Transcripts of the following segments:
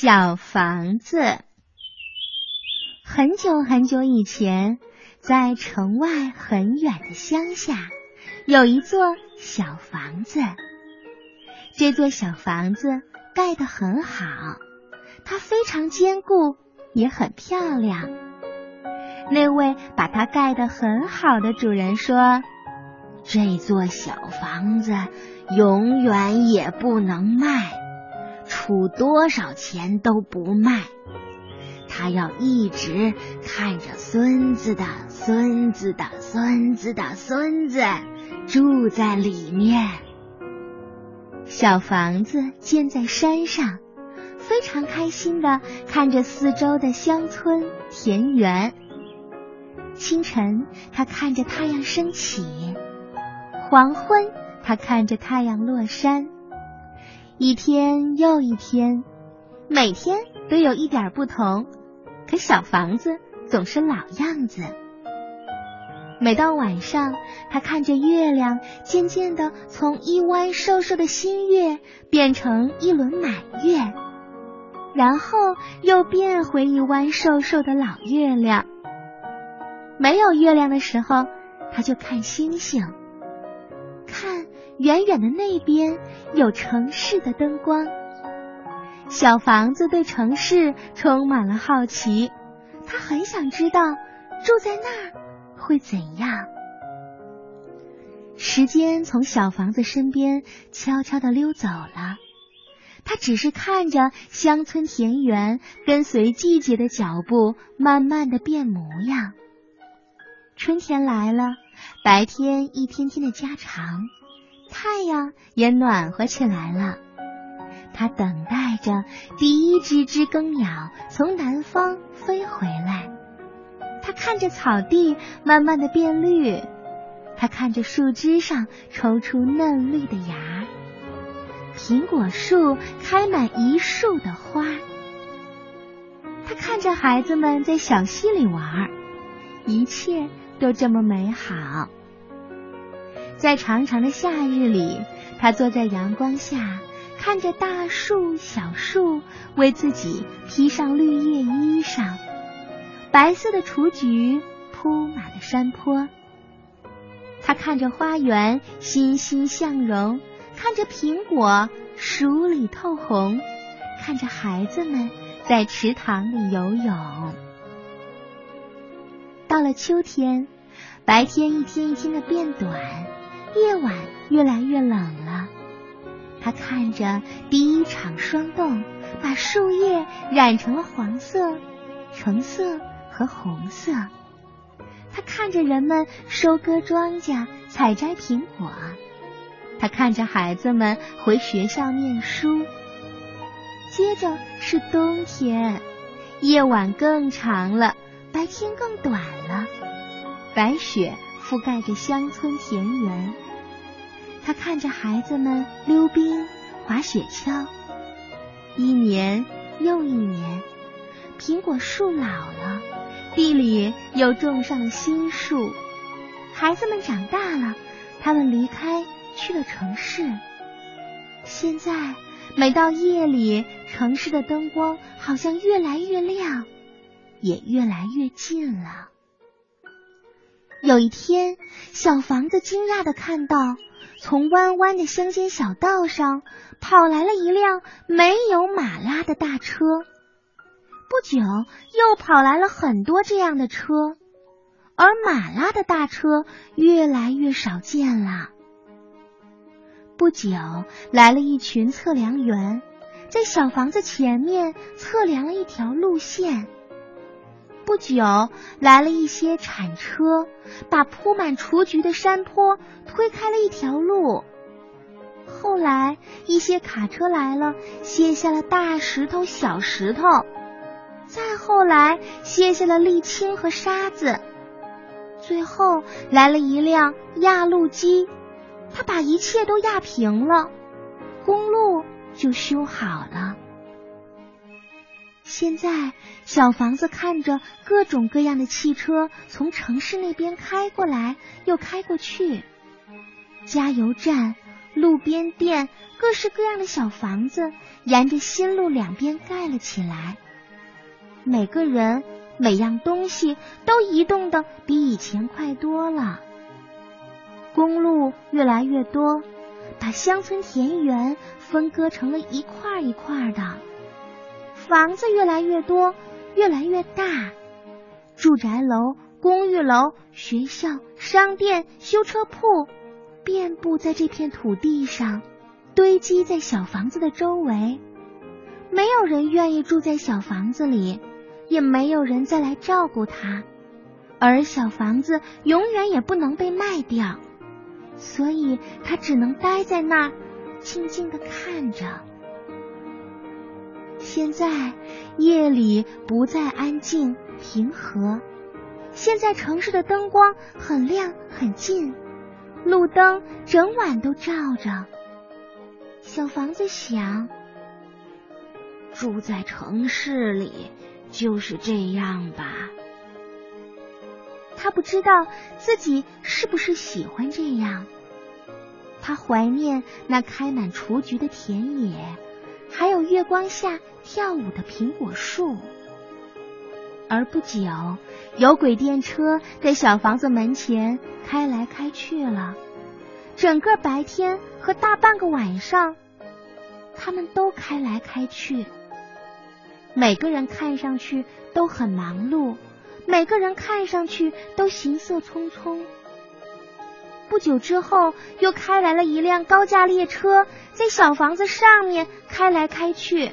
小房子。很久很久以前，在城外很远的乡下，有一座小房子。这座小房子盖得很好，它非常坚固，也很漂亮。那位把它盖得很好的主人说：“这座小房子永远也不能卖，出多少钱都不卖。他要一直看着孙子的孙子的孙子的孙子住在里面。”小房子建在山上，非常开心的看着四周的乡村田园。清晨，他看着太阳升起；黄昏，他看着太阳落山。一天又一天，每天都有一点不同，可小房子总是老样子。每到晚上，他看着月亮渐渐的从一弯瘦瘦的新月变成一轮满月，然后又变回一弯瘦瘦的老月亮。没有月亮的时候，他就看星星，看远远的那边有城市的灯光。小房子对城市充满了好奇，他很想知道住在那儿会怎样。时间从小房子身边悄悄的溜走了，他只是看着乡村田园跟随季节的脚步慢慢的变模样。春天来了，白天一天天的加长，太阳也暖和起来了。他等待着第一只知更鸟从南方飞回来。他看着草地慢慢的变绿，他看着树枝上抽出嫩绿的芽，苹果树开满一树的花。他看着孩子们在小溪里玩，一切。都这么美好，在长长的夏日里，他坐在阳光下，看着大树、小树为自己披上绿叶衣裳，白色的雏菊铺满了山坡。他看着花园欣欣向荣，看着苹果熟里透红，看着孩子们在池塘里游泳。到了秋天，白天一天一天的变短，夜晚越来越冷了。他看着第一场霜冻，把树叶染成了黄色、橙色和红色。他看着人们收割庄稼、采摘苹果。他看着孩子们回学校念书。接着是冬天，夜晚更长了。白天更短了，白雪覆盖着乡村田园。他看着孩子们溜冰、滑雪橇。一年又一年，苹果树老了，地里又种上了新树。孩子们长大了，他们离开去了城市。现在，每到夜里，城市的灯光好像越来越亮。也越来越近了。有一天，小房子惊讶的看到，从弯弯的乡间小道上跑来了一辆没有马拉的大车。不久，又跑来了很多这样的车，而马拉的大车越来越少见了。不久，来了一群测量员，在小房子前面测量了一条路线。不久，来了一些铲车，把铺满雏菊的山坡推开了一条路。后来，一些卡车来了，卸下了大石头、小石头。再后来，卸下了沥青和沙子。最后，来了一辆压路机，它把一切都压平了，公路就修好了。现在，小房子看着各种各样的汽车从城市那边开过来又开过去，加油站、路边店、各式各样的小房子，沿着新路两边盖了起来。每个人、每样东西都移动的比以前快多了。公路越来越多，把乡村田园分割成了一块一块的。房子越来越多，越来越大，住宅楼、公寓楼、学校、商店、修车铺，遍布在这片土地上，堆积在小房子的周围。没有人愿意住在小房子里，也没有人再来照顾它，而小房子永远也不能被卖掉。所以，他只能待在那儿，静静的看着。现在夜里不再安静平和，现在城市的灯光很亮很近，路灯整晚都照着。小房子想，住在城市里就是这样吧。他不知道自己是不是喜欢这样。他怀念那开满雏菊的田野，还有月光下跳舞的苹果树。而不久，有轨电车在小房子门前开来开去了。整个白天和大半个晚上，他们都开来开去。每个人看上去都很忙碌。每个人看上去都行色匆匆。不久之后，又开来了一辆高架列车，在小房子上面开来开去。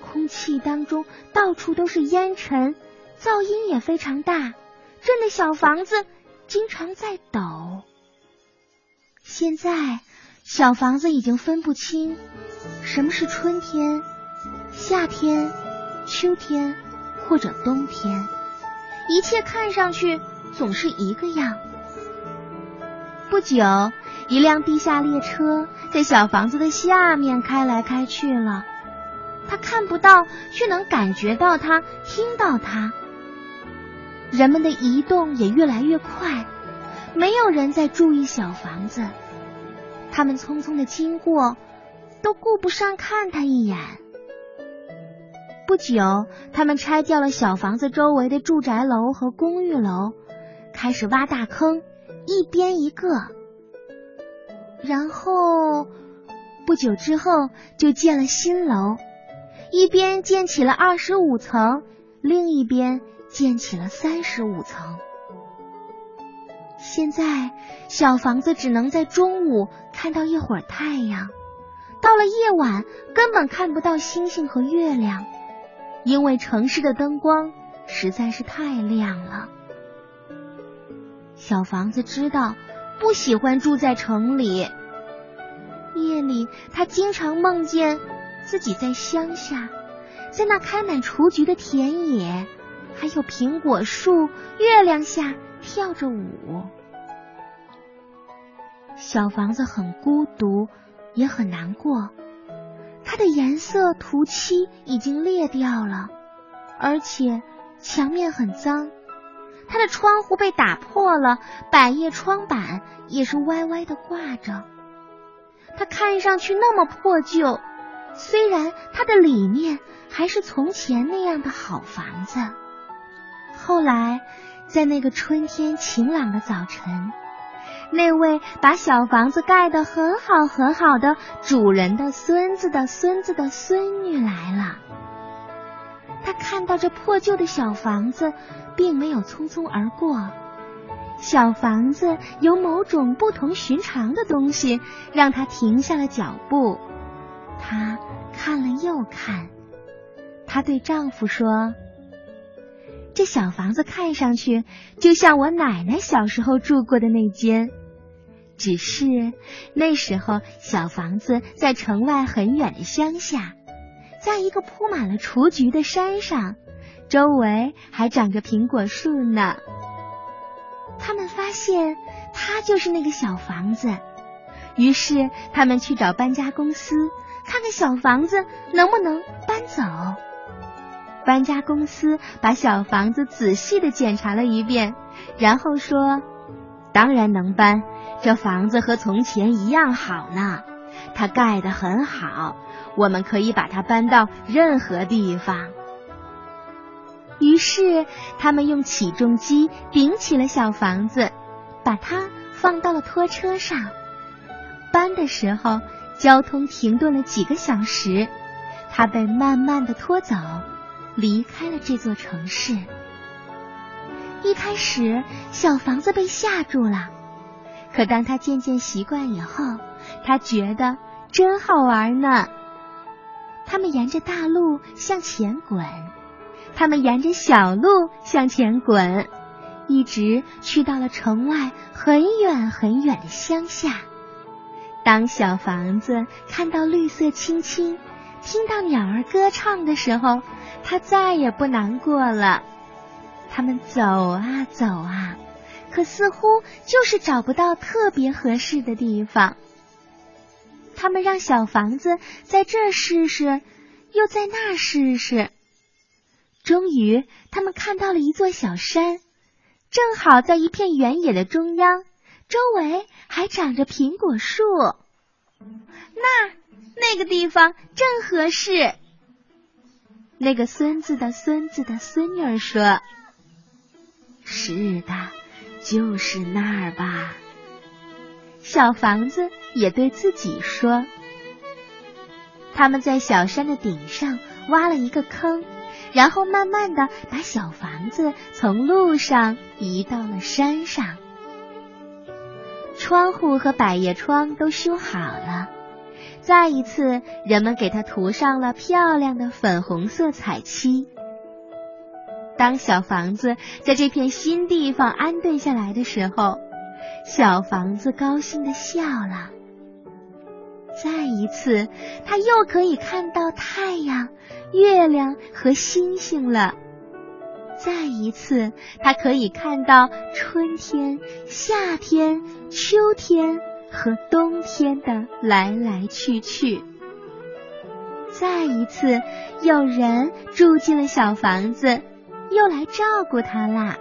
空气当中到处都是烟尘，噪音也非常大，震得小房子经常在抖。现在，小房子已经分不清什么是春天、夏天、秋天或者冬天。一切看上去总是一个样。不久，一辆地下列车在小房子的下面开来开去了。他看不到，却能感觉到它，听到它。人们的移动也越来越快，没有人在注意小房子。他们匆匆的经过，都顾不上看他一眼。不久，他们拆掉了小房子周围的住宅楼和公寓楼，开始挖大坑，一边一个。然后不久之后，就建了新楼，一边建起了二十五层，另一边建起了三十五层。现在，小房子只能在中午看到一会儿太阳，到了夜晚，根本看不到星星和月亮。因为城市的灯光实在是太亮了，小房子知道不喜欢住在城里。夜里，他经常梦见自己在乡下，在那开满雏菊的田野，还有苹果树、月亮下跳着舞。小房子很孤独，也很难过。它的颜色涂漆已经裂掉了，而且墙面很脏。它的窗户被打破了，百叶窗板也是歪歪的挂着。它看上去那么破旧，虽然它的里面还是从前那样的好房子。后来，在那个春天晴朗的早晨。那位把小房子盖得很好很好的主人的孙子的孙子的孙女来了。他看到这破旧的小房子，并没有匆匆而过。小房子有某种不同寻常的东西，让他停下了脚步。他看了又看，她对丈夫说：“这小房子看上去就像我奶奶小时候住过的那间。”只是那时候，小房子在城外很远的乡下，在一个铺满了雏菊的山上，周围还长着苹果树呢。他们发现它就是那个小房子，于是他们去找搬家公司，看看小房子能不能搬走。搬家公司把小房子仔细的检查了一遍，然后说：“当然能搬。”这房子和从前一样好呢。它盖得很好，我们可以把它搬到任何地方。于是，他们用起重机顶起了小房子，把它放到了拖车上。搬的时候，交通停顿了几个小时，它被慢慢的拖走，离开了这座城市。一开始，小房子被吓住了，可当他渐渐习惯以后，他觉得真好玩呢。他们沿着大路向前滚。他们沿着小路向前滚，一直去到了城外很远很远的乡下。当小房子看到绿色青青，听到鸟儿歌唱的时候，它再也不难过了。他们走啊走啊，可似乎就是找不到特别合适的地方。他们让小房子在这试试，又在那试试。终于，他们看到了一座小山，正好在一片原野的中央，周围还长着苹果树。那那个地方正合适。那个孙子的孙子的孙女儿说：“是的，就是那儿吧。”小房子也对自己说：“他们在小山的顶上挖了一个坑。”然后慢慢的把小房子从路上移到了山上，窗户和百叶窗都修好了。再一次，人们给它涂上了漂亮的粉红色彩漆。当小房子在这片新地方安顿下来的时候，小房子高兴的笑了。再一次，它又可以看到太阳。月亮和星星了。再一次，它可以看到春天、夏天、秋天和冬天的来来去去。再一次，有人住进了小房子，又来照顾它啦。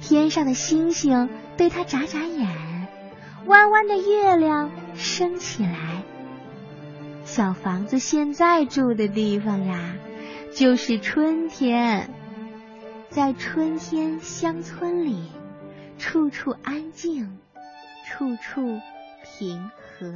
天上的星星对它眨眨眼，弯弯的月亮升起来。小房子现在住的地方呀，就是春天。在春天乡村里，处处安静，处处平和。